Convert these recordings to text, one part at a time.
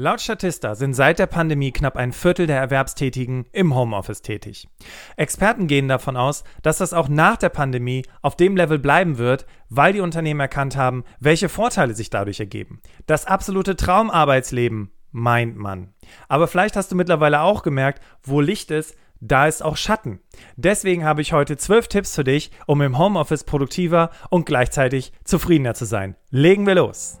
Laut Statista sind seit der Pandemie knapp ein Viertel der Erwerbstätigen im Homeoffice tätig. Experten gehen davon aus, dass das auch nach der Pandemie auf dem Level bleiben wird, weil die Unternehmen erkannt haben, welche Vorteile sich dadurch ergeben. Das absolute Traumarbeitsleben, meint man. Aber vielleicht hast du mittlerweile auch gemerkt, wo Licht ist, da ist auch Schatten. Deswegen habe ich heute zwölf Tipps für dich, um im Homeoffice produktiver und gleichzeitig zufriedener zu sein. Legen wir los!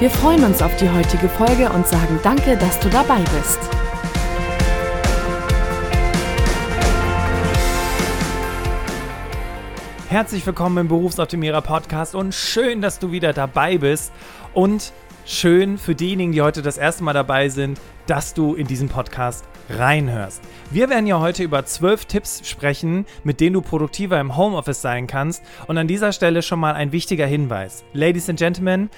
Wir freuen uns auf die heutige Folge und sagen danke, dass du dabei bist. Herzlich willkommen im Berufsoptimierer Podcast und schön, dass du wieder dabei bist und schön für diejenigen, die heute das erste Mal dabei sind, dass du in diesen Podcast reinhörst. Wir werden ja heute über zwölf Tipps sprechen, mit denen du produktiver im Homeoffice sein kannst und an dieser Stelle schon mal ein wichtiger Hinweis. Ladies and Gentlemen,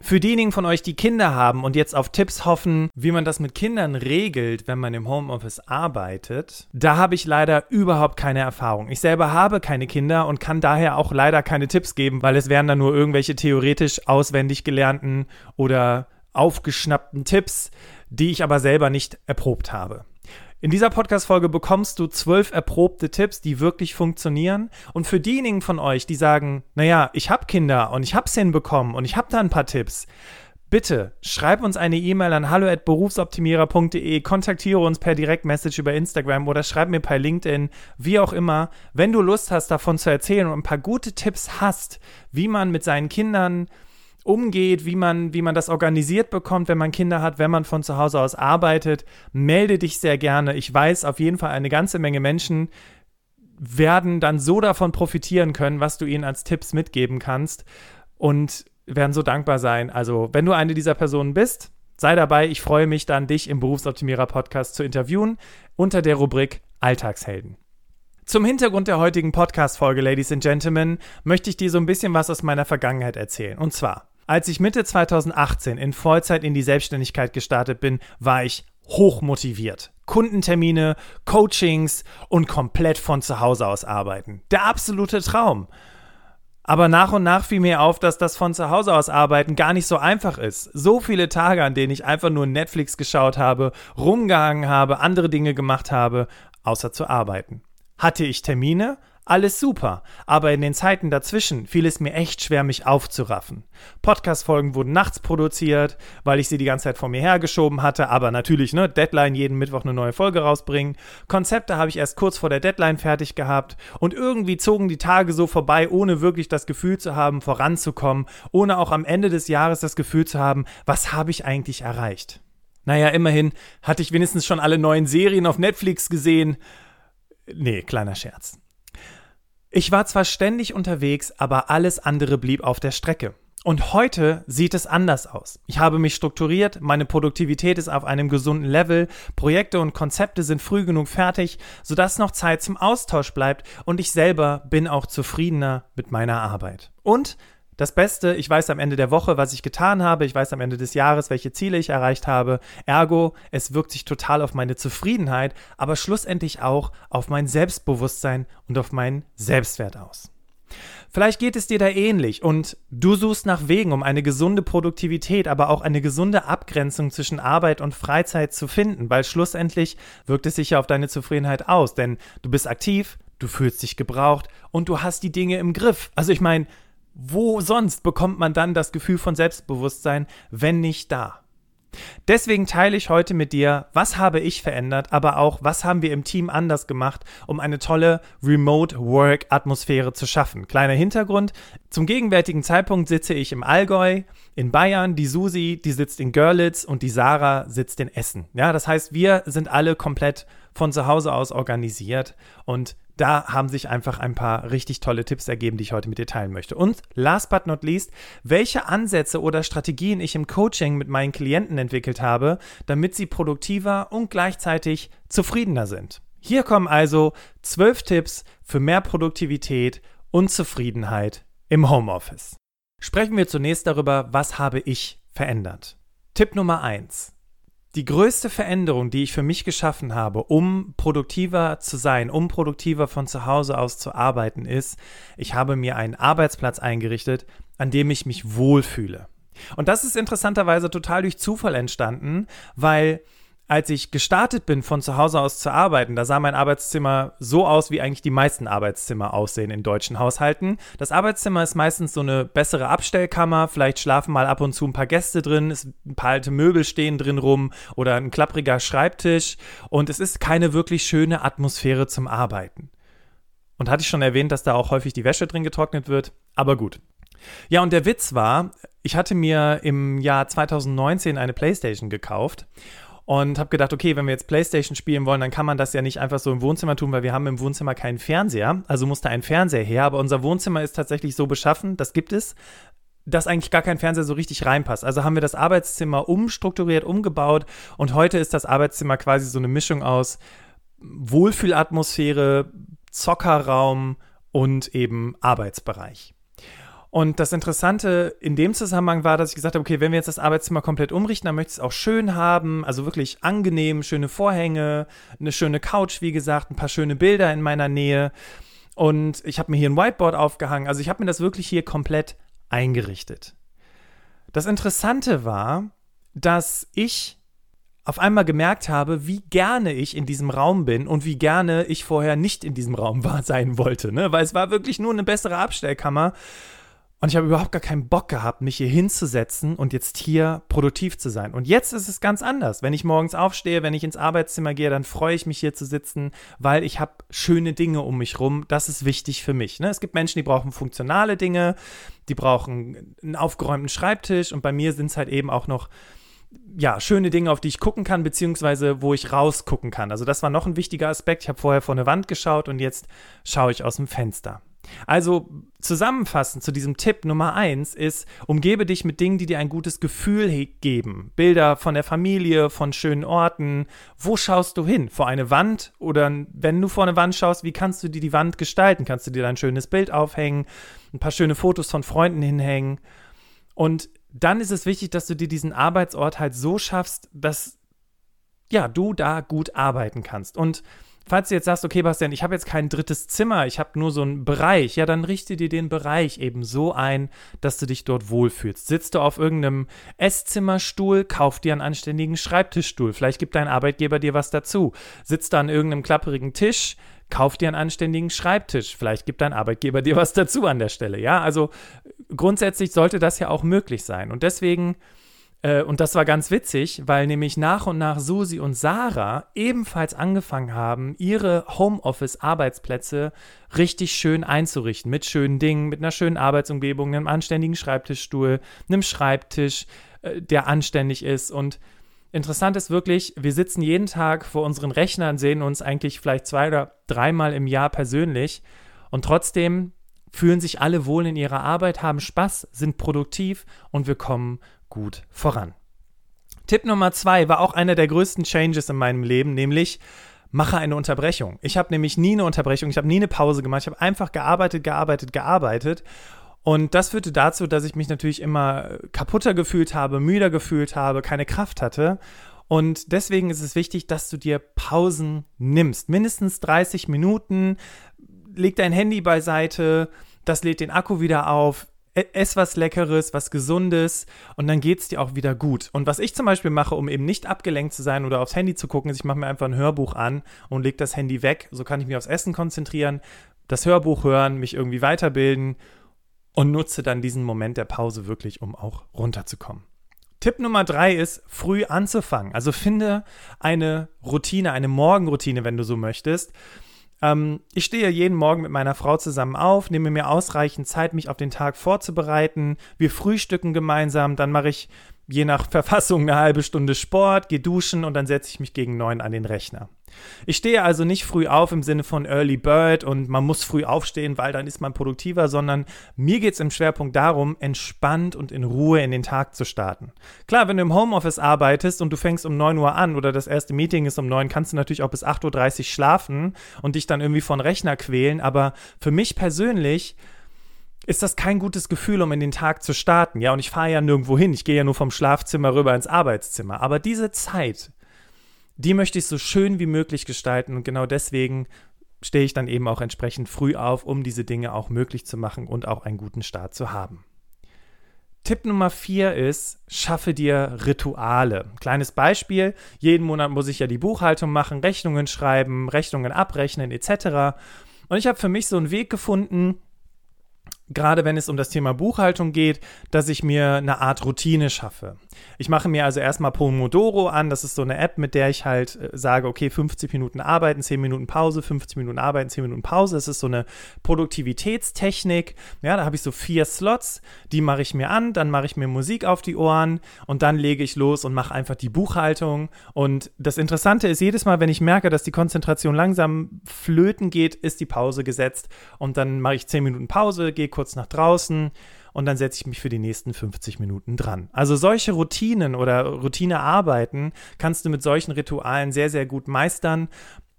für diejenigen von euch, die Kinder haben und jetzt auf Tipps hoffen, wie man das mit Kindern regelt, wenn man im Homeoffice arbeitet, da habe ich leider überhaupt keine Erfahrung. Ich selber habe keine Kinder und kann daher auch leider keine Tipps geben, weil es wären dann nur irgendwelche theoretisch auswendig gelernten oder aufgeschnappten Tipps, die ich aber selber nicht erprobt habe. In dieser Podcast-Folge bekommst du zwölf erprobte Tipps, die wirklich funktionieren. Und für diejenigen von euch, die sagen, naja, ich habe Kinder und ich habe es hinbekommen und ich habe da ein paar Tipps, bitte schreib uns eine E-Mail an hallo@berufsoptimierer.de, kontaktiere uns per Direktmessage über Instagram oder schreib mir per LinkedIn, wie auch immer. Wenn du Lust hast, davon zu erzählen und ein paar gute Tipps hast, wie man mit seinen Kindern umgeht, wie man, wie man das organisiert bekommt, wenn man Kinder hat, wenn man von zu Hause aus arbeitet, melde dich sehr gerne. Ich weiß auf jeden Fall, eine ganze Menge Menschen werden dann so davon profitieren können, was du ihnen als Tipps mitgeben kannst und werden so dankbar sein. Also, wenn du eine dieser Personen bist, sei dabei. Ich freue mich dann, dich im Berufsoptimierer Podcast zu interviewen unter der Rubrik Alltagshelden. Zum Hintergrund der heutigen Podcast-Folge, Ladies and Gentlemen, möchte ich dir so ein bisschen was aus meiner Vergangenheit erzählen. Und zwar, als ich Mitte 2018 in Vollzeit in die Selbstständigkeit gestartet bin, war ich hochmotiviert. Kundentermine, Coachings und komplett von zu Hause aus arbeiten. Der absolute Traum. Aber nach und nach fiel mir auf, dass das von zu Hause aus arbeiten gar nicht so einfach ist. So viele Tage, an denen ich einfach nur Netflix geschaut habe, rumgehangen habe, andere Dinge gemacht habe, außer zu arbeiten. Hatte ich Termine? Alles super, aber in den Zeiten dazwischen fiel es mir echt schwer, mich aufzuraffen. Podcast-Folgen wurden nachts produziert, weil ich sie die ganze Zeit vor mir hergeschoben hatte, aber natürlich, ne, Deadline jeden Mittwoch eine neue Folge rausbringen. Konzepte habe ich erst kurz vor der Deadline fertig gehabt und irgendwie zogen die Tage so vorbei, ohne wirklich das Gefühl zu haben, voranzukommen, ohne auch am Ende des Jahres das Gefühl zu haben, was habe ich eigentlich erreicht. Naja, immerhin hatte ich wenigstens schon alle neuen Serien auf Netflix gesehen. Nee, kleiner Scherz. Ich war zwar ständig unterwegs, aber alles andere blieb auf der Strecke. Und heute sieht es anders aus. Ich habe mich strukturiert, meine Produktivität ist auf einem gesunden Level, Projekte und Konzepte sind früh genug fertig, sodass noch Zeit zum Austausch bleibt und ich selber bin auch zufriedener mit meiner Arbeit. Und das Beste, ich weiß am Ende der Woche, was ich getan habe, ich weiß am Ende des Jahres, welche Ziele ich erreicht habe. Ergo, es wirkt sich total auf meine Zufriedenheit, aber schlussendlich auch auf mein Selbstbewusstsein und auf meinen Selbstwert aus. Vielleicht geht es dir da ähnlich und du suchst nach Wegen, um eine gesunde Produktivität, aber auch eine gesunde Abgrenzung zwischen Arbeit und Freizeit zu finden, weil schlussendlich wirkt es sich ja auf deine Zufriedenheit aus, denn du bist aktiv, du fühlst dich gebraucht und du hast die Dinge im Griff. Also ich meine, wo sonst bekommt man dann das Gefühl von Selbstbewusstsein, wenn nicht da? Deswegen teile ich heute mit dir, was habe ich verändert, aber auch, was haben wir im Team anders gemacht, um eine tolle Remote-Work-Atmosphäre zu schaffen. Kleiner Hintergrund, zum gegenwärtigen Zeitpunkt sitze ich im Allgäu, in Bayern, die Susi, die sitzt in Görlitz und die Sarah sitzt in Essen. Ja, das heißt, wir sind alle komplett von zu Hause aus organisiert und da haben sich einfach ein paar richtig tolle Tipps ergeben, die ich heute mit dir teilen möchte. Und last but not least, welche Ansätze oder Strategien ich im Coaching mit meinen Klienten entwickelt habe, damit sie produktiver und gleichzeitig zufriedener sind. Hier kommen also zwölf Tipps für mehr Produktivität und Zufriedenheit im Homeoffice. Sprechen wir zunächst darüber, was habe ich verändert. Tipp Nummer eins: die größte Veränderung, die ich für mich geschaffen habe, um produktiver zu sein, um produktiver von zu Hause aus zu arbeiten, ist, ich habe mir einen Arbeitsplatz eingerichtet, an dem ich mich wohlfühle. Und das ist interessanterweise total durch Zufall entstanden, weil als ich gestartet bin, von zu Hause aus zu arbeiten, da sah mein Arbeitszimmer so aus, wie eigentlich die meisten Arbeitszimmer aussehen in deutschen Haushalten. Das Arbeitszimmer ist meistens so eine bessere Abstellkammer, vielleicht schlafen mal ab und zu ein paar Gäste drin, ein paar alte Möbel stehen drin rum oder ein klappriger Schreibtisch und es ist keine wirklich schöne Atmosphäre zum Arbeiten. Und hatte ich schon erwähnt, dass da auch häufig die Wäsche drin getrocknet wird, aber gut. Ja, und der Witz war, ich hatte mir im Jahr 2019 eine Playstation gekauft und habe gedacht, okay, wenn wir jetzt PlayStation spielen wollen, dann kann man das ja nicht einfach so im Wohnzimmer tun, weil wir haben im Wohnzimmer keinen Fernseher. Also musste ein Fernseher her. Aber unser Wohnzimmer ist tatsächlich so beschaffen, das gibt es, dass eigentlich gar kein Fernseher so richtig reinpasst. Also haben wir das Arbeitszimmer umstrukturiert, umgebaut und heute ist das Arbeitszimmer quasi so eine Mischung aus Wohlfühlatmosphäre, Zockerraum und eben Arbeitsbereich. Und das Interessante in dem Zusammenhang war, dass ich gesagt habe, okay, wenn wir jetzt das Arbeitszimmer komplett umrichten, dann möchte ich es auch schön haben, also wirklich angenehm, schöne Vorhänge, eine schöne Couch, wie gesagt, ein paar schöne Bilder in meiner Nähe. Und ich habe mir hier ein Whiteboard aufgehangen. Also ich habe mir das wirklich hier komplett eingerichtet. Das Interessante war, dass ich auf einmal gemerkt habe, wie gerne ich in diesem Raum bin und wie gerne ich vorher nicht in diesem Raum war, sein wollte. Ne? Weil es war wirklich nur eine bessere Abstellkammer. Und ich habe überhaupt gar keinen Bock gehabt, mich hier hinzusetzen und jetzt hier produktiv zu sein. Und jetzt ist es ganz anders. Wenn ich morgens aufstehe, wenn ich ins Arbeitszimmer gehe, dann freue ich mich hier zu sitzen, weil ich habe schöne Dinge um mich rum. Das ist wichtig für mich. Ne? Es gibt Menschen, die brauchen funktionale Dinge, die brauchen einen aufgeräumten Schreibtisch und bei mir sind es halt eben auch noch ja, schöne Dinge, auf die ich gucken kann, beziehungsweise wo ich rausgucken kann. Also das war noch ein wichtiger Aspekt. Ich habe vorher vor eine Wand geschaut und jetzt schaue ich aus dem Fenster. Also zusammenfassend zu diesem Tipp Nummer eins ist, umgebe dich mit Dingen, die dir ein gutes Gefühl geben. Bilder von der Familie, von schönen Orten. Wo schaust du hin? Vor eine Wand? Oder wenn du vor eine Wand schaust, wie kannst du dir die Wand gestalten? Kannst du dir ein schönes Bild aufhängen? Ein paar schöne Fotos von Freunden hinhängen? Und dann ist es wichtig, dass du dir diesen Arbeitsort halt so schaffst, dass ja, du da gut arbeiten kannst. Und falls du jetzt sagst, okay, Bastian, ich habe jetzt kein drittes Zimmer, ich habe nur so einen Bereich, ja, dann richte dir den Bereich eben so ein, dass du dich dort wohlfühlst. Sitzt du auf irgendeinem Esszimmerstuhl, kauf dir einen anständigen Schreibtischstuhl. Vielleicht gibt dein Arbeitgeber dir was dazu. Sitzt du an irgendeinem klapperigen Tisch, kauf dir einen anständigen Schreibtisch. Vielleicht gibt dein Arbeitgeber dir was dazu an der Stelle. Ja, also grundsätzlich sollte das ja auch möglich sein. Und deswegen äh, und das war ganz witzig, weil nämlich nach und nach Susi und Sarah ebenfalls angefangen haben, ihre Homeoffice-Arbeitsplätze richtig schön einzurichten. Mit schönen Dingen, mit einer schönen Arbeitsumgebung, einem anständigen Schreibtischstuhl, einem Schreibtisch, äh, der anständig ist. Und interessant ist wirklich, wir sitzen jeden Tag vor unseren Rechnern, sehen uns eigentlich vielleicht zwei oder dreimal im Jahr persönlich. Und trotzdem fühlen sich alle wohl in ihrer Arbeit, haben Spaß, sind produktiv und wir kommen gut voran. Tipp Nummer zwei war auch einer der größten Changes in meinem Leben, nämlich mache eine Unterbrechung. Ich habe nämlich nie eine Unterbrechung, ich habe nie eine Pause gemacht, ich habe einfach gearbeitet, gearbeitet, gearbeitet. Und das führte dazu, dass ich mich natürlich immer kaputter gefühlt habe, müder gefühlt habe, keine Kraft hatte. Und deswegen ist es wichtig, dass du dir Pausen nimmst. Mindestens 30 Minuten. Leg dein Handy beiseite, das lädt den Akku wieder auf ess was Leckeres, was Gesundes und dann geht es dir auch wieder gut. Und was ich zum Beispiel mache, um eben nicht abgelenkt zu sein oder aufs Handy zu gucken, ist, ich mache mir einfach ein Hörbuch an und lege das Handy weg. So kann ich mich aufs Essen konzentrieren, das Hörbuch hören, mich irgendwie weiterbilden und nutze dann diesen Moment der Pause wirklich, um auch runterzukommen. Tipp Nummer drei ist, früh anzufangen. Also finde eine Routine, eine Morgenroutine, wenn du so möchtest. Ähm, ich stehe jeden Morgen mit meiner Frau zusammen auf, nehme mir ausreichend Zeit, mich auf den Tag vorzubereiten. Wir frühstücken gemeinsam, dann mache ich je nach Verfassung eine halbe Stunde Sport, gehe duschen und dann setze ich mich gegen neun an den Rechner. Ich stehe also nicht früh auf im Sinne von Early Bird und man muss früh aufstehen, weil dann ist man produktiver, sondern mir geht es im Schwerpunkt darum, entspannt und in Ruhe in den Tag zu starten. Klar, wenn du im Homeoffice arbeitest und du fängst um 9 Uhr an oder das erste Meeting ist um 9, kannst du natürlich auch bis 8.30 Uhr schlafen und dich dann irgendwie von Rechner quälen, aber für mich persönlich ist das kein gutes Gefühl, um in den Tag zu starten. Ja, und ich fahre ja nirgendwo hin. Ich gehe ja nur vom Schlafzimmer rüber ins Arbeitszimmer. Aber diese Zeit, die möchte ich so schön wie möglich gestalten und genau deswegen stehe ich dann eben auch entsprechend früh auf, um diese Dinge auch möglich zu machen und auch einen guten Start zu haben. Tipp Nummer vier ist, schaffe dir Rituale. Kleines Beispiel, jeden Monat muss ich ja die Buchhaltung machen, Rechnungen schreiben, Rechnungen abrechnen etc. Und ich habe für mich so einen Weg gefunden, gerade wenn es um das Thema Buchhaltung geht, dass ich mir eine Art Routine schaffe. Ich mache mir also erstmal Pomodoro an, das ist so eine App, mit der ich halt äh, sage, okay, 50 Minuten arbeiten, 10 Minuten Pause, 50 Minuten arbeiten, 10 Minuten Pause. Das ist so eine Produktivitätstechnik. Ja, da habe ich so vier Slots, die mache ich mir an, dann mache ich mir Musik auf die Ohren und dann lege ich los und mache einfach die Buchhaltung. Und das Interessante ist, jedes Mal, wenn ich merke, dass die Konzentration langsam flöten geht, ist die Pause gesetzt und dann mache ich 10 Minuten Pause, gehe kurz nach draußen und dann setze ich mich für die nächsten 50 Minuten dran. Also solche Routinen oder Routinearbeiten kannst du mit solchen Ritualen sehr, sehr gut meistern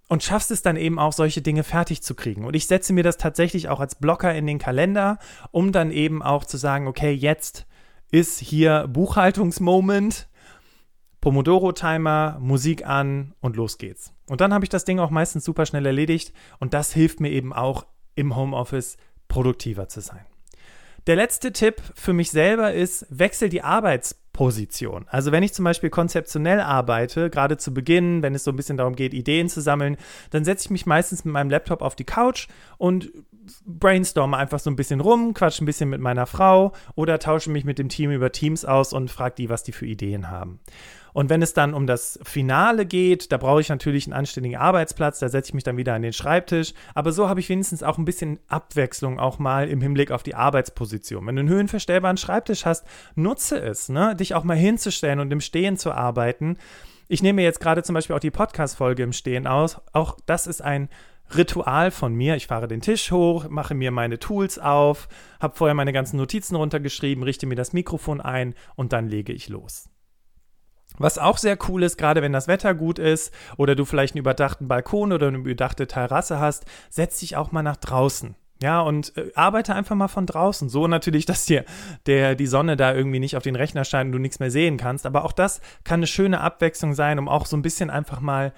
und schaffst es dann eben auch, solche Dinge fertig zu kriegen. Und ich setze mir das tatsächlich auch als Blocker in den Kalender, um dann eben auch zu sagen, okay, jetzt ist hier Buchhaltungsmoment, Pomodoro-Timer, Musik an und los geht's. Und dann habe ich das Ding auch meistens super schnell erledigt und das hilft mir eben auch im Homeoffice produktiver zu sein. Der letzte Tipp für mich selber ist, wechsel die Arbeitsposition. Also wenn ich zum Beispiel konzeptionell arbeite, gerade zu Beginn, wenn es so ein bisschen darum geht, Ideen zu sammeln, dann setze ich mich meistens mit meinem Laptop auf die Couch und brainstorme einfach so ein bisschen rum, quatsche ein bisschen mit meiner Frau oder tausche mich mit dem Team über Teams aus und frage die, was die für Ideen haben. Und wenn es dann um das Finale geht, da brauche ich natürlich einen anständigen Arbeitsplatz, da setze ich mich dann wieder an den Schreibtisch. Aber so habe ich wenigstens auch ein bisschen Abwechslung auch mal im Hinblick auf die Arbeitsposition. Wenn du einen höhenverstellbaren Schreibtisch hast, nutze es, ne? dich auch mal hinzustellen und im Stehen zu arbeiten. Ich nehme jetzt gerade zum Beispiel auch die Podcast-Folge im Stehen aus. Auch das ist ein Ritual von mir. Ich fahre den Tisch hoch, mache mir meine Tools auf, habe vorher meine ganzen Notizen runtergeschrieben, richte mir das Mikrofon ein und dann lege ich los. Was auch sehr cool ist, gerade wenn das Wetter gut ist oder du vielleicht einen überdachten Balkon oder eine überdachte Terrasse hast, setz dich auch mal nach draußen. Ja, und äh, arbeite einfach mal von draußen. So natürlich, dass dir der, die Sonne da irgendwie nicht auf den Rechner scheint und du nichts mehr sehen kannst. Aber auch das kann eine schöne Abwechslung sein, um auch so ein bisschen einfach mal,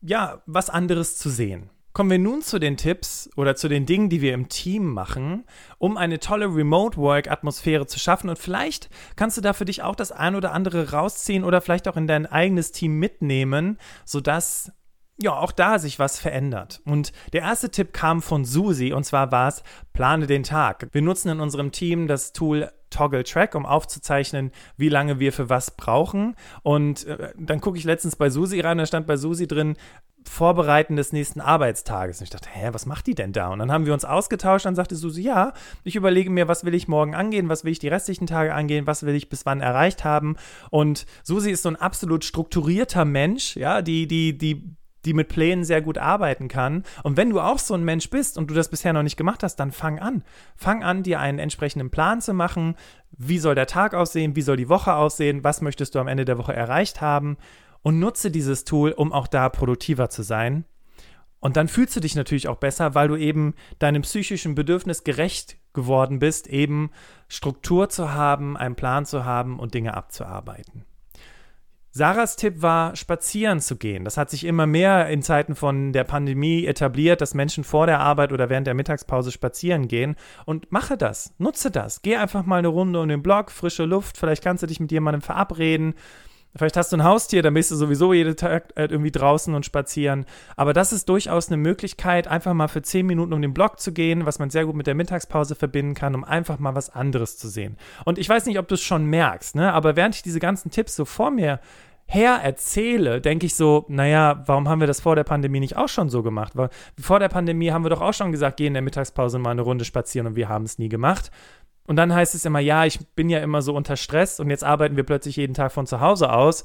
ja, was anderes zu sehen. Kommen wir nun zu den Tipps oder zu den Dingen, die wir im Team machen, um eine tolle Remote-Work-Atmosphäre zu schaffen. Und vielleicht kannst du da für dich auch das ein oder andere rausziehen oder vielleicht auch in dein eigenes Team mitnehmen, sodass ja, auch da sich was verändert. Und der erste Tipp kam von Susi und zwar war es, plane den Tag. Wir nutzen in unserem Team das Tool Toggle Track, um aufzuzeichnen, wie lange wir für was brauchen. Und äh, dann gucke ich letztens bei Susi rein, da stand bei Susi drin, Vorbereiten des nächsten Arbeitstages. Und ich dachte, hä, was macht die denn da? Und dann haben wir uns ausgetauscht. Dann sagte Susi, ja, ich überlege mir, was will ich morgen angehen, was will ich die restlichen Tage angehen, was will ich bis wann erreicht haben. Und Susi ist so ein absolut strukturierter Mensch, ja, die, die, die, die mit Plänen sehr gut arbeiten kann. Und wenn du auch so ein Mensch bist und du das bisher noch nicht gemacht hast, dann fang an. Fang an, dir einen entsprechenden Plan zu machen. Wie soll der Tag aussehen? Wie soll die Woche aussehen? Was möchtest du am Ende der Woche erreicht haben? Und nutze dieses Tool, um auch da produktiver zu sein. Und dann fühlst du dich natürlich auch besser, weil du eben deinem psychischen Bedürfnis gerecht geworden bist, eben Struktur zu haben, einen Plan zu haben und Dinge abzuarbeiten. Sarahs Tipp war, spazieren zu gehen. Das hat sich immer mehr in Zeiten von der Pandemie etabliert, dass Menschen vor der Arbeit oder während der Mittagspause spazieren gehen. Und mache das, nutze das. Geh einfach mal eine Runde um den Block, frische Luft, vielleicht kannst du dich mit jemandem verabreden. Vielleicht hast du ein Haustier, dann bist du sowieso jeden Tag halt irgendwie draußen und spazieren. Aber das ist durchaus eine Möglichkeit, einfach mal für zehn Minuten um den Block zu gehen, was man sehr gut mit der Mittagspause verbinden kann, um einfach mal was anderes zu sehen. Und ich weiß nicht, ob du es schon merkst, ne? aber während ich diese ganzen Tipps so vor mir her erzähle, denke ich so, naja, warum haben wir das vor der Pandemie nicht auch schon so gemacht? Weil vor der Pandemie haben wir doch auch schon gesagt, geh in der Mittagspause mal eine Runde spazieren und wir haben es nie gemacht. Und dann heißt es immer, ja, ich bin ja immer so unter Stress und jetzt arbeiten wir plötzlich jeden Tag von zu Hause aus.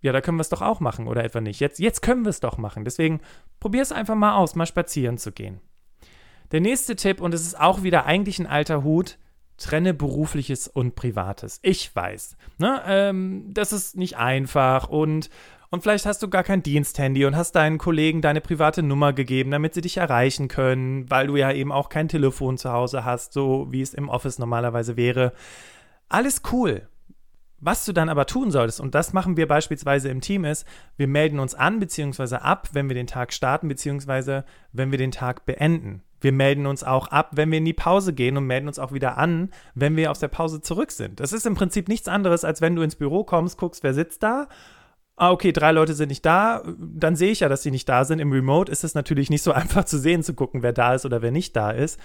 ja, da können wir es doch auch machen oder etwa nicht. Jetzt, jetzt können wir es doch machen. Deswegen probier es einfach mal aus, mal spazieren zu gehen. Der nächste Tipp, und es ist auch wieder eigentlich ein alter Hut, trenne berufliches und privates. Ich weiß, ne, ähm, das ist nicht einfach und und vielleicht hast du gar kein Diensthandy und hast deinen Kollegen deine private Nummer gegeben, damit sie dich erreichen können, weil du ja eben auch kein Telefon zu Hause hast, so wie es im Office normalerweise wäre. Alles cool. Was du dann aber tun solltest, und das machen wir beispielsweise im Team, ist, wir melden uns an bzw. ab, wenn wir den Tag starten bzw. wenn wir den Tag beenden. Wir melden uns auch ab, wenn wir in die Pause gehen und melden uns auch wieder an, wenn wir aus der Pause zurück sind. Das ist im Prinzip nichts anderes, als wenn du ins Büro kommst, guckst, wer sitzt da. Ah, okay, drei Leute sind nicht da, dann sehe ich ja, dass sie nicht da sind. Im Remote ist es natürlich nicht so einfach zu sehen, zu gucken, wer da ist oder wer nicht da ist.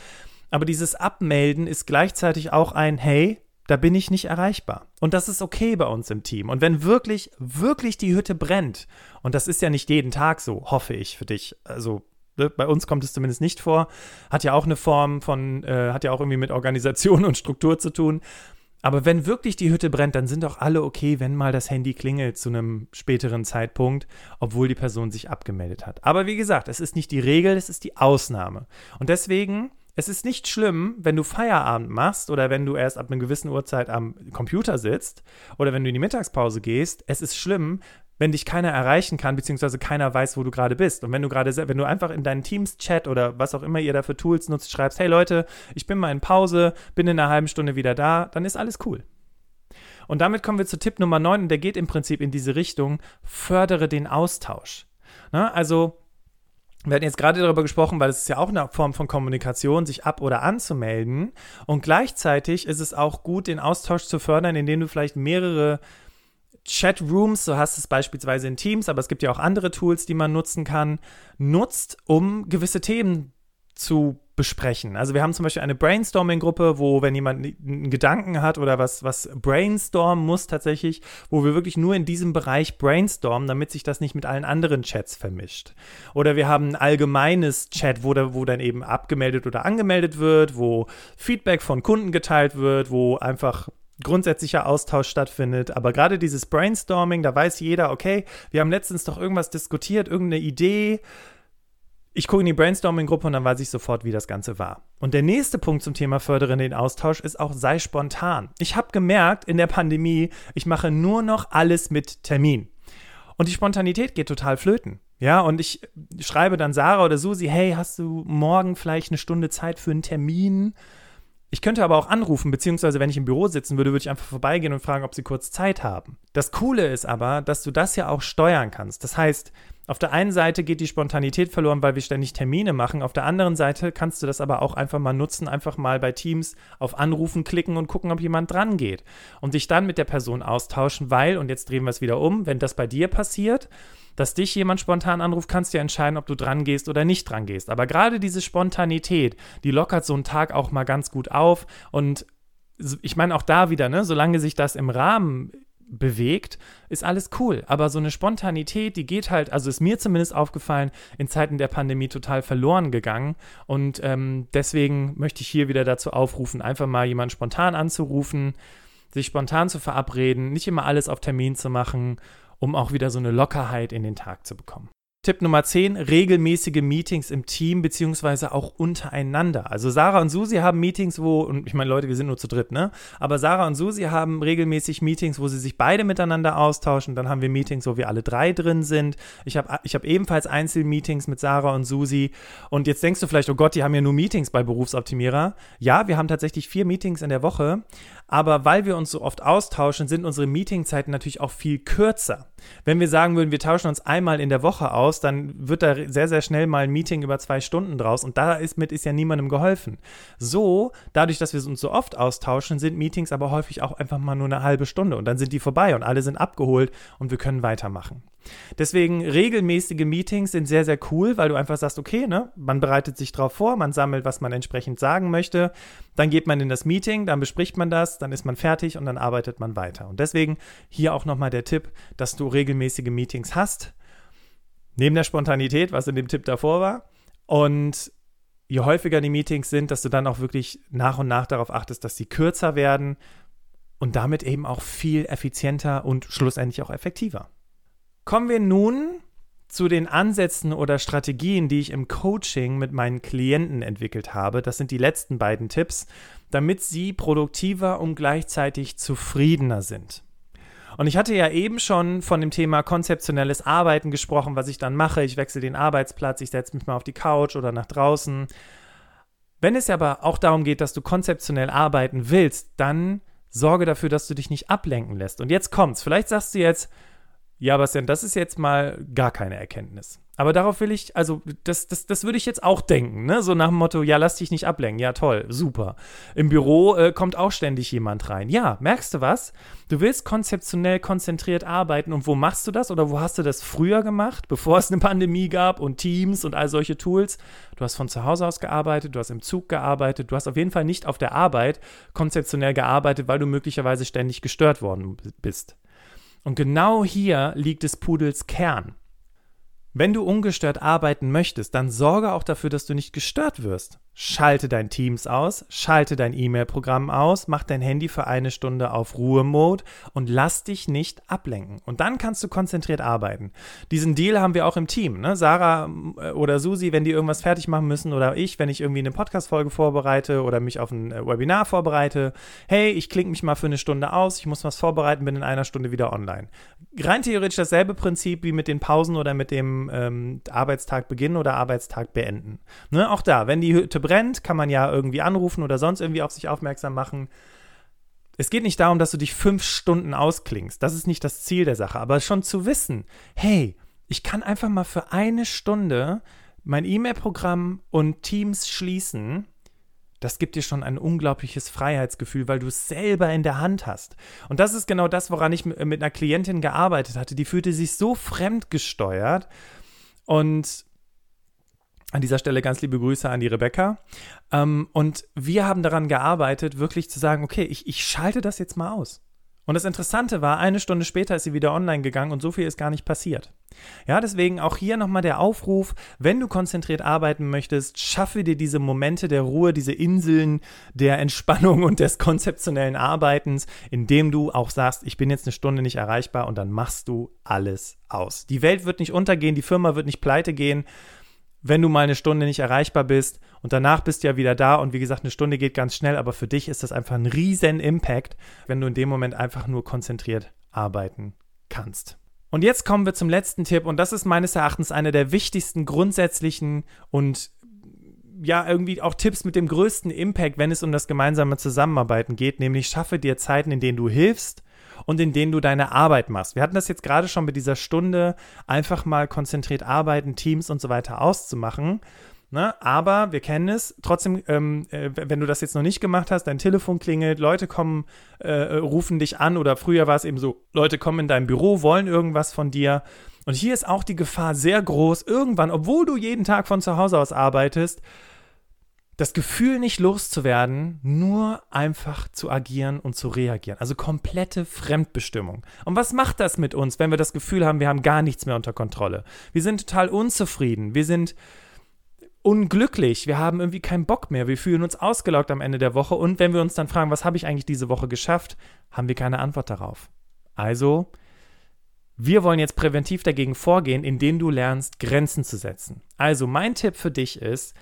Aber dieses Abmelden ist gleichzeitig auch ein Hey, da bin ich nicht erreichbar. Und das ist okay bei uns im Team. Und wenn wirklich, wirklich die Hütte brennt, und das ist ja nicht jeden Tag so, hoffe ich für dich, also ne, bei uns kommt es zumindest nicht vor, hat ja auch eine Form von, äh, hat ja auch irgendwie mit Organisation und Struktur zu tun. Aber wenn wirklich die Hütte brennt, dann sind doch alle okay, wenn mal das Handy klingelt zu einem späteren Zeitpunkt, obwohl die Person sich abgemeldet hat. Aber wie gesagt, es ist nicht die Regel, es ist die Ausnahme. Und deswegen es ist nicht schlimm, wenn du Feierabend machst oder wenn du erst ab einer gewissen Uhrzeit am Computer sitzt oder wenn du in die Mittagspause gehst. Es ist schlimm, wenn dich keiner erreichen kann, beziehungsweise keiner weiß, wo du gerade bist. Und wenn du gerade, wenn du einfach in deinen Teams-Chat oder was auch immer ihr da für Tools nutzt, schreibst, hey Leute, ich bin mal in Pause, bin in einer halben Stunde wieder da, dann ist alles cool. Und damit kommen wir zu Tipp Nummer 9 und der geht im Prinzip in diese Richtung, fördere den Austausch. Na, also wir hatten jetzt gerade darüber gesprochen, weil es ist ja auch eine Form von Kommunikation, sich ab- oder anzumelden. Und gleichzeitig ist es auch gut, den Austausch zu fördern, indem du vielleicht mehrere Chatrooms, so hast es beispielsweise in Teams, aber es gibt ja auch andere Tools, die man nutzen kann, nutzt, um gewisse Themen zu besprechen. Also wir haben zum Beispiel eine Brainstorming-Gruppe, wo, wenn jemand einen Gedanken hat oder was, was brainstormen muss tatsächlich, wo wir wirklich nur in diesem Bereich brainstormen, damit sich das nicht mit allen anderen Chats vermischt. Oder wir haben ein allgemeines Chat, wo, da, wo dann eben abgemeldet oder angemeldet wird, wo Feedback von Kunden geteilt wird, wo einfach grundsätzlicher Austausch stattfindet. Aber gerade dieses Brainstorming, da weiß jeder, okay, wir haben letztens doch irgendwas diskutiert, irgendeine Idee, ich gucke in die Brainstorming-Gruppe und dann weiß ich sofort, wie das Ganze war. Und der nächste Punkt zum Thema Fördere den Austausch ist auch sei spontan. Ich habe gemerkt in der Pandemie, ich mache nur noch alles mit Termin. Und die Spontanität geht total flöten. Ja, und ich schreibe dann Sarah oder Susi, hey, hast du morgen vielleicht eine Stunde Zeit für einen Termin? Ich könnte aber auch anrufen, beziehungsweise wenn ich im Büro sitzen würde, würde ich einfach vorbeigehen und fragen, ob sie kurz Zeit haben. Das Coole ist aber, dass du das ja auch steuern kannst. Das heißt, auf der einen Seite geht die Spontanität verloren, weil wir ständig Termine machen. Auf der anderen Seite kannst du das aber auch einfach mal nutzen, einfach mal bei Teams auf Anrufen klicken und gucken, ob jemand dran geht. Und dich dann mit der Person austauschen, weil, und jetzt drehen wir es wieder um, wenn das bei dir passiert, dass dich jemand spontan anruft, kannst du ja entscheiden, ob du dran gehst oder nicht dran gehst. Aber gerade diese Spontanität, die lockert so einen Tag auch mal ganz gut auf. Und ich meine auch da wieder, ne, solange sich das im Rahmen bewegt, ist alles cool. Aber so eine Spontanität, die geht halt, also ist mir zumindest aufgefallen, in Zeiten der Pandemie total verloren gegangen. Und ähm, deswegen möchte ich hier wieder dazu aufrufen, einfach mal jemanden spontan anzurufen, sich spontan zu verabreden, nicht immer alles auf Termin zu machen, um auch wieder so eine Lockerheit in den Tag zu bekommen. Tipp Nummer 10, regelmäßige Meetings im Team beziehungsweise auch untereinander. Also Sarah und Susi haben Meetings, wo, und ich meine, Leute, wir sind nur zu dritt, ne? Aber Sarah und Susi haben regelmäßig Meetings, wo sie sich beide miteinander austauschen. Dann haben wir Meetings, wo wir alle drei drin sind. Ich habe ich hab ebenfalls Einzelmeetings mit Sarah und Susi. Und jetzt denkst du vielleicht, oh Gott, die haben ja nur Meetings bei Berufsoptimierer. Ja, wir haben tatsächlich vier Meetings in der Woche. Aber weil wir uns so oft austauschen, sind unsere Meetingzeiten natürlich auch viel kürzer. Wenn wir sagen würden, wir tauschen uns einmal in der Woche aus, dann wird da sehr, sehr schnell mal ein Meeting über zwei Stunden draus und da ist mit ist ja niemandem geholfen. So, dadurch, dass wir uns so oft austauschen, sind Meetings aber häufig auch einfach mal nur eine halbe Stunde und dann sind die vorbei und alle sind abgeholt und wir können weitermachen. Deswegen regelmäßige Meetings sind sehr, sehr cool, weil du einfach sagst, okay, ne, man bereitet sich drauf vor, man sammelt, was man entsprechend sagen möchte, dann geht man in das Meeting, dann bespricht man das, dann ist man fertig und dann arbeitet man weiter. Und deswegen hier auch nochmal der Tipp, dass du regelmäßige Meetings hast, neben der Spontanität, was in dem Tipp davor war. Und je häufiger die Meetings sind, dass du dann auch wirklich nach und nach darauf achtest, dass sie kürzer werden und damit eben auch viel effizienter und schlussendlich auch effektiver. Kommen wir nun zu den Ansätzen oder Strategien, die ich im Coaching mit meinen Klienten entwickelt habe. Das sind die letzten beiden Tipps, damit sie produktiver und gleichzeitig zufriedener sind. Und ich hatte ja eben schon von dem Thema konzeptionelles Arbeiten gesprochen, was ich dann mache. Ich wechsle den Arbeitsplatz, ich setze mich mal auf die Couch oder nach draußen. Wenn es aber auch darum geht, dass du konzeptionell arbeiten willst, dann sorge dafür, dass du dich nicht ablenken lässt. Und jetzt kommt's. Vielleicht sagst du jetzt, ja, Bastian, das ist jetzt mal gar keine Erkenntnis. Aber darauf will ich, also das, das, das würde ich jetzt auch denken, ne? So nach dem Motto, ja, lass dich nicht ablenken. Ja, toll, super. Im Büro äh, kommt auch ständig jemand rein. Ja, merkst du was? Du willst konzeptionell konzentriert arbeiten und wo machst du das oder wo hast du das früher gemacht, bevor es eine Pandemie gab und Teams und all solche Tools? Du hast von zu Hause aus gearbeitet, du hast im Zug gearbeitet, du hast auf jeden Fall nicht auf der Arbeit konzeptionell gearbeitet, weil du möglicherweise ständig gestört worden bist. Und genau hier liegt des Pudels Kern. Wenn du ungestört arbeiten möchtest, dann sorge auch dafür, dass du nicht gestört wirst. Schalte dein Teams aus, schalte dein E-Mail-Programm aus, mach dein Handy für eine Stunde auf Ruhemode und lass dich nicht ablenken. Und dann kannst du konzentriert arbeiten. Diesen Deal haben wir auch im Team. Ne? Sarah äh, oder Susi, wenn die irgendwas fertig machen müssen oder ich, wenn ich irgendwie eine Podcast-Folge vorbereite oder mich auf ein äh, Webinar vorbereite. Hey, ich klinge mich mal für eine Stunde aus, ich muss was vorbereiten, bin in einer Stunde wieder online. Rein theoretisch dasselbe Prinzip wie mit den Pausen oder mit dem ähm, Arbeitstag beginnen oder Arbeitstag beenden. Ne? Auch da, wenn die Hütte brennt, kann man ja irgendwie anrufen oder sonst irgendwie auf sich aufmerksam machen. Es geht nicht darum, dass du dich fünf Stunden ausklingst. Das ist nicht das Ziel der Sache. Aber schon zu wissen, hey, ich kann einfach mal für eine Stunde mein E-Mail-Programm und Teams schließen. Das gibt dir schon ein unglaubliches Freiheitsgefühl, weil du es selber in der Hand hast. Und das ist genau das, woran ich mit einer Klientin gearbeitet hatte. Die fühlte sich so fremdgesteuert und an dieser Stelle ganz liebe Grüße an die Rebecca. Ähm, und wir haben daran gearbeitet, wirklich zu sagen, okay, ich, ich schalte das jetzt mal aus. Und das Interessante war, eine Stunde später ist sie wieder online gegangen und so viel ist gar nicht passiert. Ja, deswegen auch hier nochmal der Aufruf, wenn du konzentriert arbeiten möchtest, schaffe dir diese Momente der Ruhe, diese Inseln der Entspannung und des konzeptionellen Arbeitens, indem du auch sagst, ich bin jetzt eine Stunde nicht erreichbar und dann machst du alles aus. Die Welt wird nicht untergehen, die Firma wird nicht pleite gehen, wenn du mal eine Stunde nicht erreichbar bist und danach bist du ja wieder da und wie gesagt, eine Stunde geht ganz schnell, aber für dich ist das einfach ein riesen Impact, wenn du in dem Moment einfach nur konzentriert arbeiten kannst. Und jetzt kommen wir zum letzten Tipp und das ist meines Erachtens einer der wichtigsten grundsätzlichen und ja, irgendwie auch Tipps mit dem größten Impact, wenn es um das gemeinsame Zusammenarbeiten geht, nämlich schaffe dir Zeiten, in denen du hilfst und in denen du deine Arbeit machst. Wir hatten das jetzt gerade schon mit dieser Stunde, einfach mal konzentriert arbeiten, Teams und so weiter auszumachen. Ne? Aber wir kennen es. Trotzdem, ähm, äh, wenn du das jetzt noch nicht gemacht hast, dein Telefon klingelt, Leute kommen, äh, äh, rufen dich an oder früher war es eben so, Leute kommen in dein Büro, wollen irgendwas von dir. Und hier ist auch die Gefahr sehr groß, irgendwann, obwohl du jeden Tag von zu Hause aus arbeitest, das Gefühl nicht loszuwerden, nur einfach zu agieren und zu reagieren. Also komplette Fremdbestimmung. Und was macht das mit uns, wenn wir das Gefühl haben, wir haben gar nichts mehr unter Kontrolle? Wir sind total unzufrieden, wir sind unglücklich, wir haben irgendwie keinen Bock mehr, wir fühlen uns ausgelaugt am Ende der Woche und wenn wir uns dann fragen, was habe ich eigentlich diese Woche geschafft, haben wir keine Antwort darauf. Also, wir wollen jetzt präventiv dagegen vorgehen, indem du lernst, Grenzen zu setzen. Also, mein Tipp für dich ist,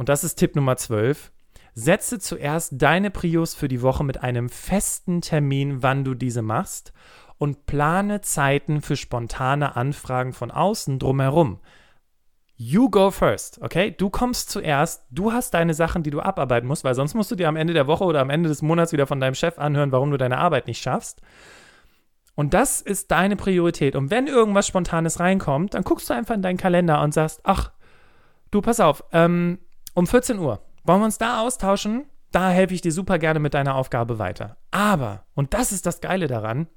und das ist Tipp Nummer 12, setze zuerst deine Prios für die Woche mit einem festen Termin, wann du diese machst und plane Zeiten für spontane Anfragen von außen drumherum. You go first, okay? Du kommst zuerst, du hast deine Sachen, die du abarbeiten musst, weil sonst musst du dir am Ende der Woche oder am Ende des Monats wieder von deinem Chef anhören, warum du deine Arbeit nicht schaffst. Und das ist deine Priorität. Und wenn irgendwas Spontanes reinkommt, dann guckst du einfach in deinen Kalender und sagst, ach, du, pass auf, ähm, um 14 Uhr. Wollen wir uns da austauschen? Da helfe ich dir super gerne mit deiner Aufgabe weiter. Aber, und das ist das Geile daran,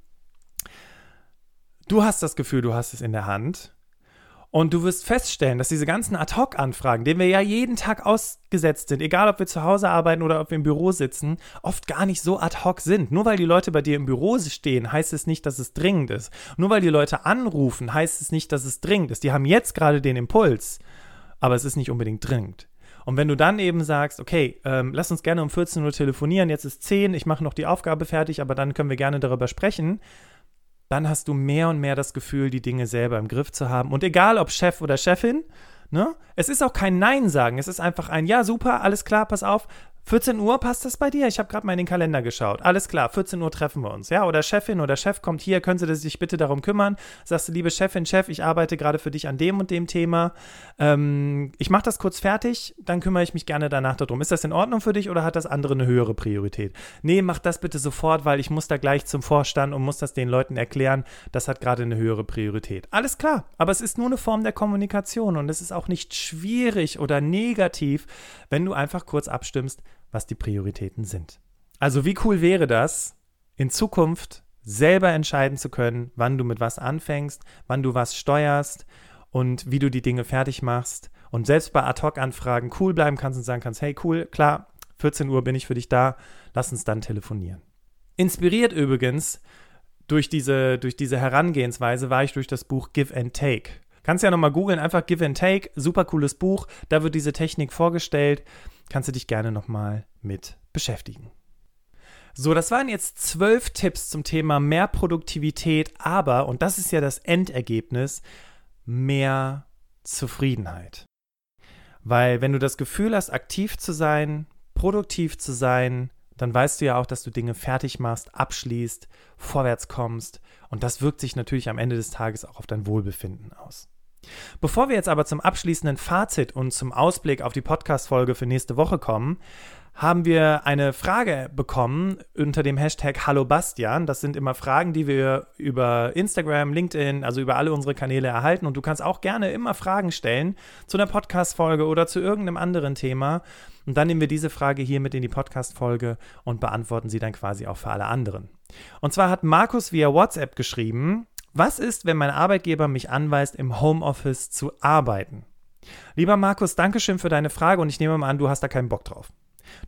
du hast das Gefühl, du hast es in der Hand. Und du wirst feststellen, dass diese ganzen Ad-Hoc-Anfragen, denen wir ja jeden Tag ausgesetzt sind, egal ob wir zu Hause arbeiten oder ob wir im Büro sitzen, oft gar nicht so ad-hoc sind. Nur weil die Leute bei dir im Büro stehen, heißt es nicht, dass es dringend ist. Nur weil die Leute anrufen, heißt es nicht, dass es dringend ist. Die haben jetzt gerade den Impuls, aber es ist nicht unbedingt dringend. Und wenn du dann eben sagst, okay, ähm, lass uns gerne um 14 Uhr telefonieren, jetzt ist 10, ich mache noch die Aufgabe fertig, aber dann können wir gerne darüber sprechen, dann hast du mehr und mehr das Gefühl, die Dinge selber im Griff zu haben. Und egal ob Chef oder Chefin, ne? Es ist auch kein Nein sagen. Es ist einfach ein Ja, super, alles klar, pass auf, 14 Uhr passt das bei dir? Ich habe gerade mal in den Kalender geschaut. Alles klar, 14 Uhr treffen wir uns. Ja, oder Chefin oder Chef kommt hier, können Sie sich bitte darum kümmern? Sagst du, liebe Chefin, Chef, ich arbeite gerade für dich an dem und dem Thema. Ähm, ich mache das kurz fertig, dann kümmere ich mich gerne danach darum. Ist das in Ordnung für dich oder hat das andere eine höhere Priorität? Nee, mach das bitte sofort, weil ich muss da gleich zum Vorstand und muss das den Leuten erklären. Das hat gerade eine höhere Priorität. Alles klar, aber es ist nur eine Form der Kommunikation und es ist auch nicht schwierig oder negativ, wenn du einfach kurz abstimmst, was die Prioritäten sind. Also wie cool wäre das, in Zukunft selber entscheiden zu können, wann du mit was anfängst, wann du was steuerst und wie du die Dinge fertig machst und selbst bei Ad-Hoc-Anfragen cool bleiben kannst und sagen kannst, hey cool, klar, 14 Uhr bin ich für dich da, lass uns dann telefonieren. Inspiriert übrigens durch diese, durch diese Herangehensweise war ich durch das Buch Give and Take. Kannst ja nochmal googeln, einfach Give and Take, super cooles Buch, da wird diese Technik vorgestellt kannst du dich gerne nochmal mit beschäftigen. So, das waren jetzt zwölf Tipps zum Thema mehr Produktivität, aber, und das ist ja das Endergebnis, mehr Zufriedenheit. Weil wenn du das Gefühl hast, aktiv zu sein, produktiv zu sein, dann weißt du ja auch, dass du Dinge fertig machst, abschließt, vorwärts kommst und das wirkt sich natürlich am Ende des Tages auch auf dein Wohlbefinden aus. Bevor wir jetzt aber zum abschließenden Fazit und zum Ausblick auf die Podcast-Folge für nächste Woche kommen, haben wir eine Frage bekommen unter dem Hashtag Hallo Bastian. Das sind immer Fragen, die wir über Instagram, LinkedIn, also über alle unsere Kanäle erhalten. Und du kannst auch gerne immer Fragen stellen zu einer Podcast-Folge oder zu irgendeinem anderen Thema. Und dann nehmen wir diese Frage hier mit in die Podcast-Folge und beantworten sie dann quasi auch für alle anderen. Und zwar hat Markus via WhatsApp geschrieben, was ist, wenn mein Arbeitgeber mich anweist, im Homeoffice zu arbeiten? Lieber Markus, Dankeschön für deine Frage und ich nehme mal an, du hast da keinen Bock drauf.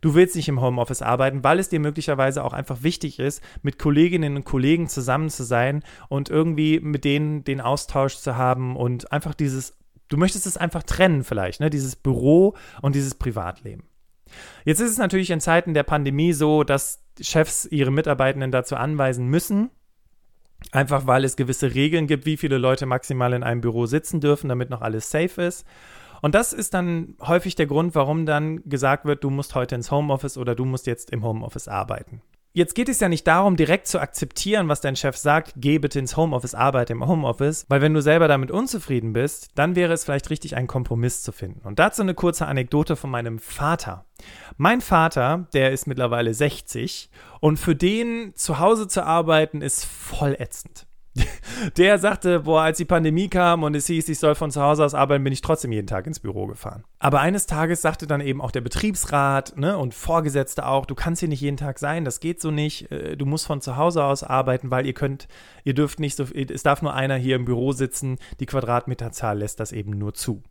Du willst nicht im Homeoffice arbeiten, weil es dir möglicherweise auch einfach wichtig ist, mit Kolleginnen und Kollegen zusammen zu sein und irgendwie mit denen den Austausch zu haben und einfach dieses, du möchtest es einfach trennen vielleicht, ne? dieses Büro und dieses Privatleben. Jetzt ist es natürlich in Zeiten der Pandemie so, dass Chefs ihre Mitarbeitenden dazu anweisen müssen, Einfach weil es gewisse Regeln gibt, wie viele Leute maximal in einem Büro sitzen dürfen, damit noch alles safe ist. Und das ist dann häufig der Grund, warum dann gesagt wird, du musst heute ins Homeoffice oder du musst jetzt im Homeoffice arbeiten. Jetzt geht es ja nicht darum, direkt zu akzeptieren, was dein Chef sagt, geh bitte ins Homeoffice, arbeite im Homeoffice, weil wenn du selber damit unzufrieden bist, dann wäre es vielleicht richtig, einen Kompromiss zu finden. Und dazu eine kurze Anekdote von meinem Vater. Mein Vater, der ist mittlerweile 60 und für den zu Hause zu arbeiten ist voll ätzend. Der sagte, boah, als die Pandemie kam und es hieß, ich soll von zu Hause aus arbeiten, bin ich trotzdem jeden Tag ins Büro gefahren. Aber eines Tages sagte dann eben auch der Betriebsrat ne, und Vorgesetzte auch, du kannst hier nicht jeden Tag sein, das geht so nicht. Äh, du musst von zu Hause aus arbeiten, weil ihr könnt, ihr dürft nicht so, es darf nur einer hier im Büro sitzen, die Quadratmeterzahl lässt das eben nur zu.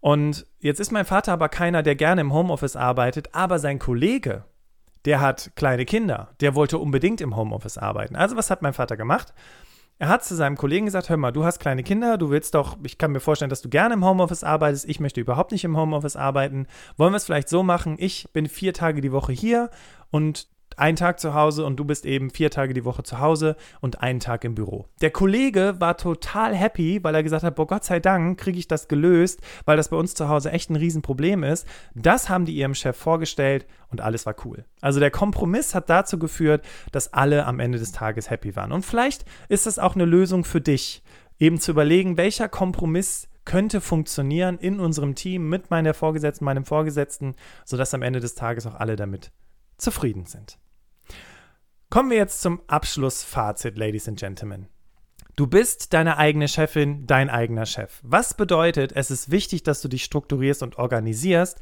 Und jetzt ist mein Vater aber keiner, der gerne im Homeoffice arbeitet, aber sein Kollege, der hat kleine Kinder, der wollte unbedingt im Homeoffice arbeiten. Also was hat mein Vater gemacht? Er hat zu seinem Kollegen gesagt, hör mal, du hast kleine Kinder, du willst doch, ich kann mir vorstellen, dass du gerne im Homeoffice arbeitest, ich möchte überhaupt nicht im Homeoffice arbeiten. Wollen wir es vielleicht so machen, ich bin vier Tage die Woche hier und einen Tag zu Hause und du bist eben vier Tage die Woche zu Hause und einen Tag im Büro. Der Kollege war total happy, weil er gesagt hat, boah, Gott sei Dank kriege ich das gelöst, weil das bei uns zu Hause echt ein Riesenproblem ist. Das haben die ihrem Chef vorgestellt und alles war cool. Also der Kompromiss hat dazu geführt, dass alle am Ende des Tages happy waren. Und vielleicht ist das auch eine Lösung für dich, eben zu überlegen, welcher Kompromiss könnte funktionieren in unserem Team mit meiner Vorgesetzten, meinem Vorgesetzten, sodass am Ende des Tages auch alle damit zufrieden sind. Kommen wir jetzt zum Abschlussfazit, Ladies and Gentlemen. Du bist deine eigene Chefin, dein eigener Chef. Was bedeutet, es ist wichtig, dass du dich strukturierst und organisierst,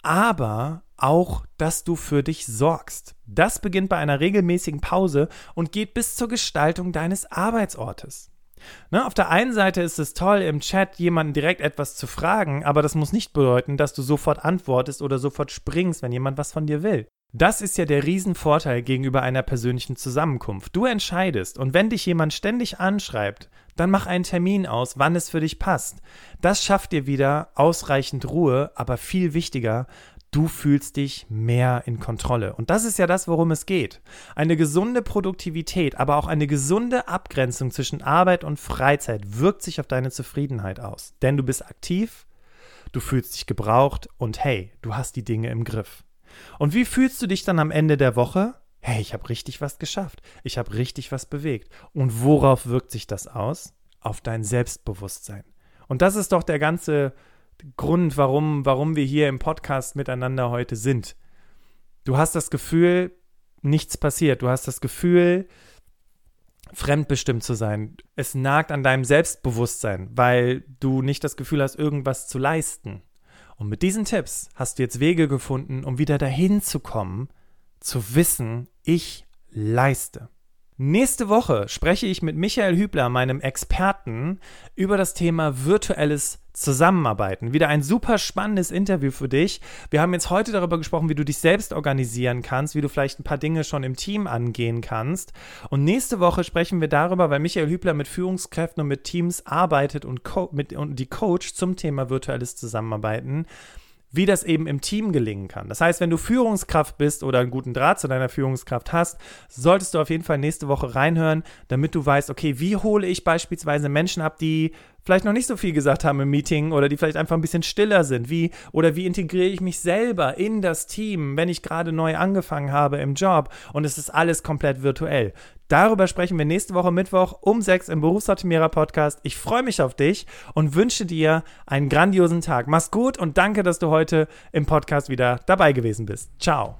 aber auch, dass du für dich sorgst. Das beginnt bei einer regelmäßigen Pause und geht bis zur Gestaltung deines Arbeitsortes. Ne, auf der einen Seite ist es toll, im Chat jemanden direkt etwas zu fragen, aber das muss nicht bedeuten, dass du sofort antwortest oder sofort springst, wenn jemand was von dir will. Das ist ja der Riesenvorteil gegenüber einer persönlichen Zusammenkunft. Du entscheidest und wenn dich jemand ständig anschreibt, dann mach einen Termin aus, wann es für dich passt. Das schafft dir wieder ausreichend Ruhe, aber viel wichtiger, Du fühlst dich mehr in Kontrolle. Und das ist ja das, worum es geht. Eine gesunde Produktivität, aber auch eine gesunde Abgrenzung zwischen Arbeit und Freizeit wirkt sich auf deine Zufriedenheit aus. Denn du bist aktiv, du fühlst dich gebraucht und hey, du hast die Dinge im Griff. Und wie fühlst du dich dann am Ende der Woche? Hey, ich habe richtig was geschafft. Ich habe richtig was bewegt. Und worauf wirkt sich das aus? Auf dein Selbstbewusstsein. Und das ist doch der ganze Grund, warum, warum wir hier im Podcast miteinander heute sind. Du hast das Gefühl, nichts passiert. Du hast das Gefühl, fremdbestimmt zu sein. Es nagt an deinem Selbstbewusstsein, weil du nicht das Gefühl hast, irgendwas zu leisten. Und mit diesen Tipps hast du jetzt Wege gefunden, um wieder dahin zu kommen, zu wissen, ich leiste. Nächste Woche spreche ich mit Michael Hübler, meinem Experten, über das Thema virtuelles Zusammenarbeiten. Wieder ein super spannendes Interview für dich. Wir haben jetzt heute darüber gesprochen, wie du dich selbst organisieren kannst, wie du vielleicht ein paar Dinge schon im Team angehen kannst. Und nächste Woche sprechen wir darüber, weil Michael Hübler mit Führungskräften und mit Teams arbeitet und, mit, und die Coach zum Thema virtuelles Zusammenarbeiten wie das eben im Team gelingen kann. Das heißt, wenn du Führungskraft bist oder einen guten Draht zu deiner Führungskraft hast, solltest du auf jeden Fall nächste Woche reinhören, damit du weißt, okay, wie hole ich beispielsweise Menschen ab, die vielleicht noch nicht so viel gesagt haben im Meeting oder die vielleicht einfach ein bisschen stiller sind. Wie oder wie integriere ich mich selber in das Team, wenn ich gerade neu angefangen habe im Job und es ist alles komplett virtuell. Darüber sprechen wir nächste Woche Mittwoch um sechs im Berufsoptimierer Podcast. Ich freue mich auf dich und wünsche dir einen grandiosen Tag. Mach's gut und danke, dass du heute im Podcast wieder dabei gewesen bist. Ciao.